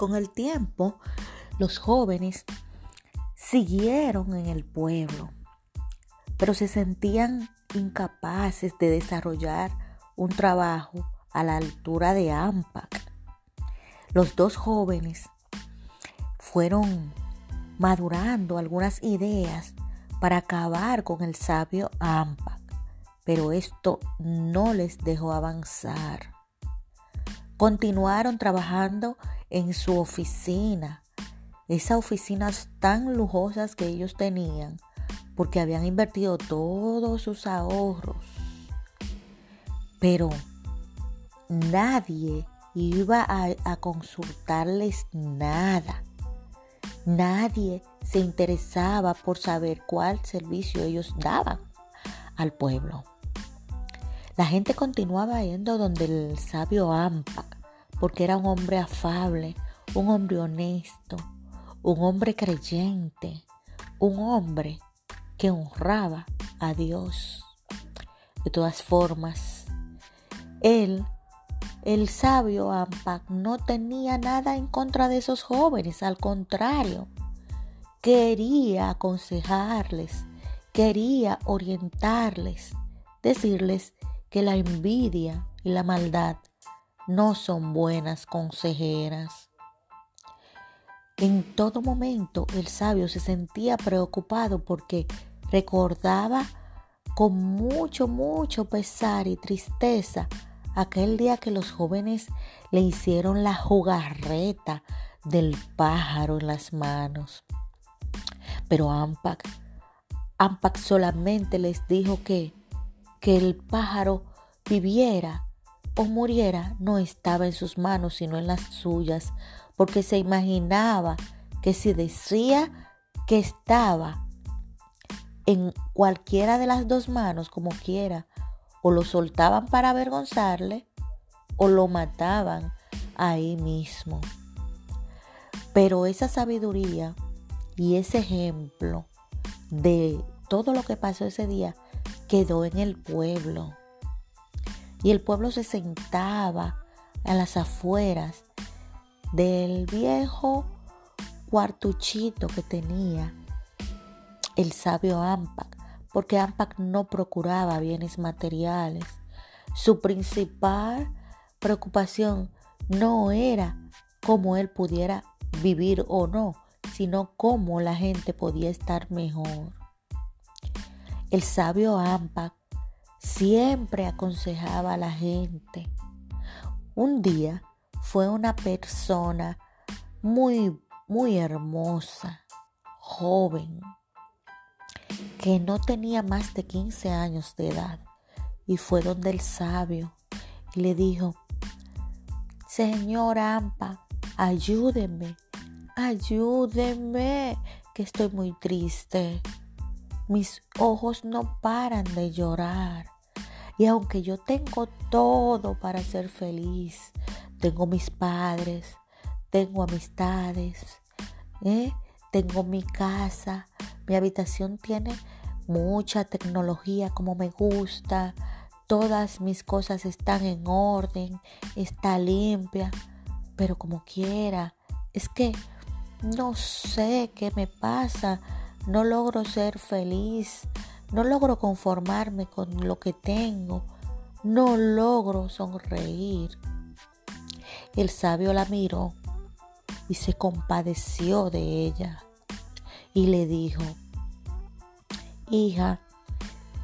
con el tiempo, los jóvenes siguieron en el pueblo, pero se sentían incapaces de desarrollar un trabajo a la altura de Ampac. Los dos jóvenes fueron madurando algunas ideas para acabar con el sabio Ampac, pero esto no les dejó avanzar. Continuaron trabajando en su oficina, esas oficinas tan lujosas que ellos tenían, porque habían invertido todos sus ahorros. Pero nadie iba a, consultarles nada. Nadie se interesaba por saber cuál servicio ellos daban al pueblo. La gente continuaba yendo donde el sabio Ampa, porque era un hombre afable, un hombre honesto, un hombre creyente, un hombre que honraba a Dios. De todas formas, él, el sabio Ampac, no tenía nada en contra de esos jóvenes, al contrario, quería aconsejarles, quería orientarles, decirles que la envidia y la maldad no son buenas consejeras. En todo momento el sabio se sentía preocupado porque recordaba con mucho, mucho pesar y tristeza aquel día que los jóvenes le hicieron la jugarreta del pájaro en las manos. Pero Ampac, Ampac solamente les dijo que, que el pájaro viviera o muriera no estaba en sus manos sino en las suyas, porque se imaginaba que si decía que estaba en cualquiera de las dos manos, como quiera, o lo soltaban para avergonzarle, o lo mataban ahí mismo. Pero esa sabiduría y ese ejemplo de todo lo que pasó ese día quedó en el pueblo. Y el pueblo se sentaba a las afueras del viejo cuartuchito que tenía el sabio Ampac, porque Ampac no procuraba bienes materiales. Su principal preocupación no era cómo él pudiera vivir o no, sino cómo la gente podía estar mejor. El sabio Ampac siempre aconsejaba a la gente. Un día fue una persona muy, muy hermosa, joven, que no tenía más de 15 años de edad y fue donde el sabio y le dijo, Señor Ampa, ayúdeme, ayúdeme, que estoy muy triste. Mis ojos no paran de llorar. Y aunque yo tengo todo para ser feliz, tengo mis padres, tengo amistades, ¿eh? tengo mi casa, mi habitación tiene mucha tecnología como me gusta, todas mis cosas están en orden, está limpia, pero como quiera, es que no sé qué me pasa no logro ser feliz, no logro conformarme con lo que tengo, no logro sonreír. El sabio la miró y se compadeció de ella y le dijo, hija,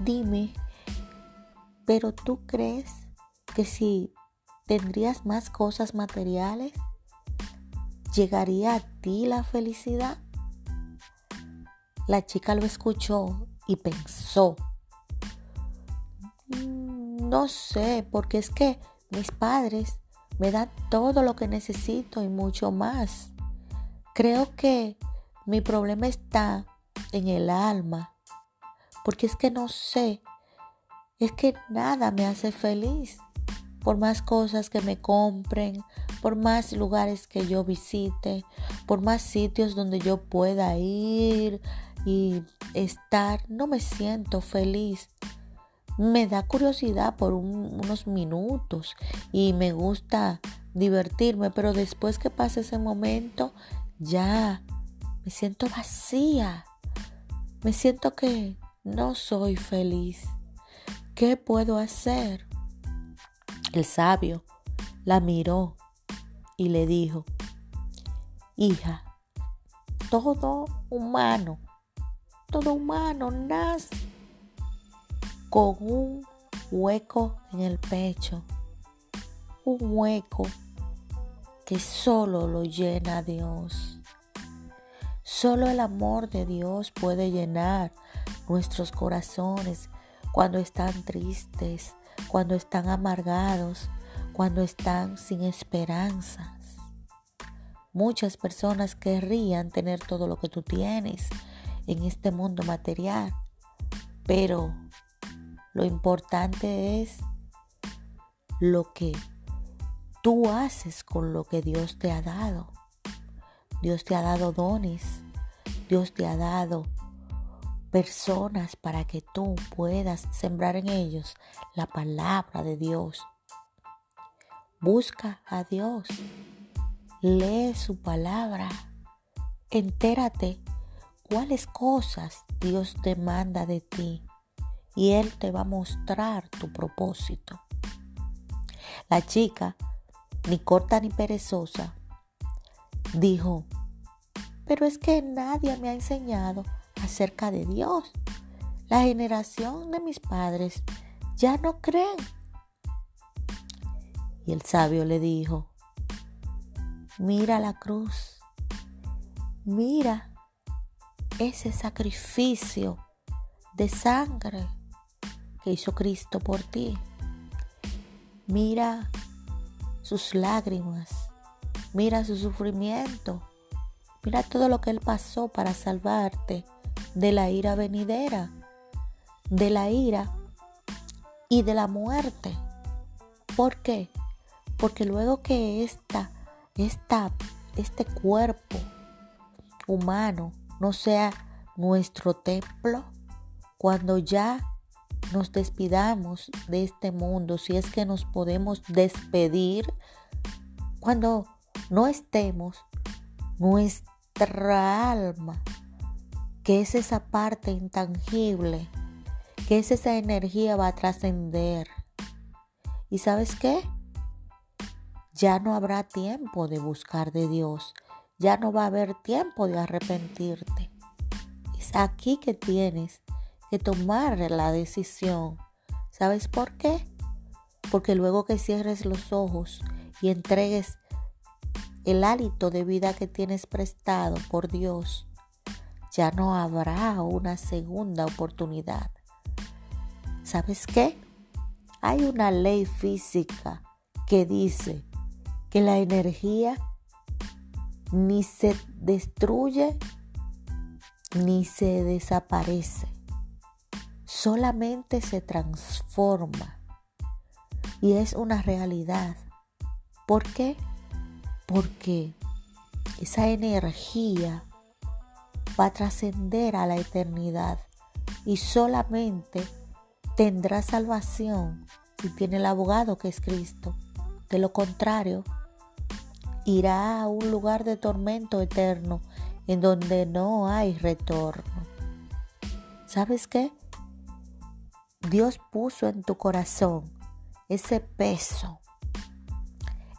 dime, pero tú crees que si tendrías más cosas materiales, llegaría a ti la felicidad? La chica lo escuchó y pensó, mm, no sé, porque es que mis padres me dan todo lo que necesito y mucho más. Creo que mi problema está en el alma, porque es que no sé, es que nada me hace feliz. Por más cosas que me compren, por más lugares que yo visite, por más sitios donde yo pueda ir y estar, no me siento feliz. Me da curiosidad por unos minutos y me gusta divertirme, pero después que pase ese momento, ya me siento vacía. Me siento que no soy feliz. ¿Qué puedo hacer? El sabio la miró y le dijo, hija, todo humano, todo humano nace con un hueco en el pecho, un hueco que solo lo llena Dios. Solo el amor de Dios puede llenar nuestros corazones cuando están tristes, cuando están amargados, cuando están sin esperanzas. Muchas personas querrían tener todo lo que tú tienes en este mundo material, pero lo importante es lo que tú haces con lo que Dios te ha dado. Dios te ha dado dones, Dios te ha dado personas para que tú puedas sembrar en ellos la palabra de Dios. Busca a Dios, lee su palabra, entérate cuáles cosas Dios demanda de ti y Él te va a mostrar tu propósito. La chica, ni corta ni perezosa, dijo, pero es que nadie me ha enseñado acerca de Dios. La generación de mis padres ya no creen. Y el sabio le dijo, mira la cruz, mira ese sacrificio de sangre que hizo Cristo por ti. Mira sus lágrimas, mira su sufrimiento, mira todo lo que Él pasó para salvarte de la ira venidera, de la ira y de la muerte. ¿Por qué? Porque luego que esta, este cuerpo humano no sea nuestro templo, cuando ya nos despidamos de este mundo, si es que nos podemos despedir, cuando no estemos, nuestra alma que es esa parte intangible, que es esa energía va a trascender. ¿Y sabes qué? Ya no habrá tiempo de buscar de Dios, ya no va a haber tiempo de arrepentirte. Es aquí que tienes que tomar la decisión. ¿Sabes por qué? Porque luego que cierres los ojos y entregues el hálito de vida que tienes prestado por Dios, ya no habrá una segunda oportunidad. ¿Sabes qué? Hay una ley física que dice que la energía ni se destruye ni se desaparece, solamente se transforma y es una realidad. ¿Por qué? Porque esa energía va a trascender a la eternidad y solamente tendrá salvación si tiene el abogado que es Cristo. De lo contrario, irá a un lugar de tormento eterno en donde no hay retorno. ¿Sabes qué? Dios puso en tu corazón ese peso,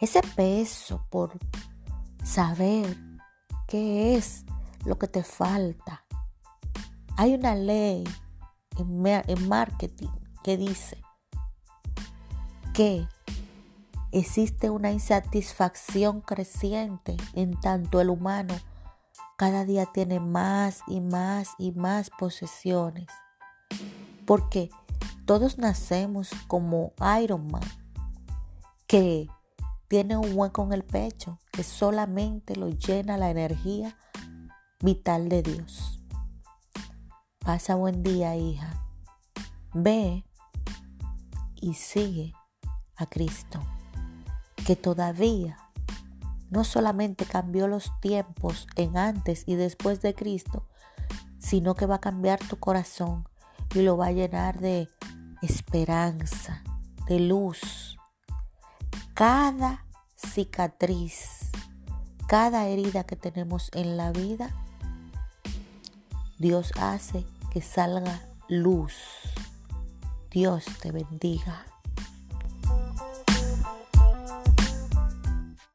ese peso por saber qué es lo que te falta. Hay una ley en, marketing que dice que existe una insatisfacción creciente en tanto el humano cada día tiene más y más y más posesiones. Porque todos nacemos como Iron Man, que tiene un hueco en el pecho, que solamente lo llena la energía vital de Dios. Pasa buen día, hija. Ve y sigue a Cristo, que todavía no solamente cambió los tiempos en antes y después de Cristo, sino que va a cambiar tu corazón y lo va a llenar de esperanza, de luz. Cada cicatriz, cada herida que tenemos en la vida, Dios hace que salga luz. Dios te bendiga.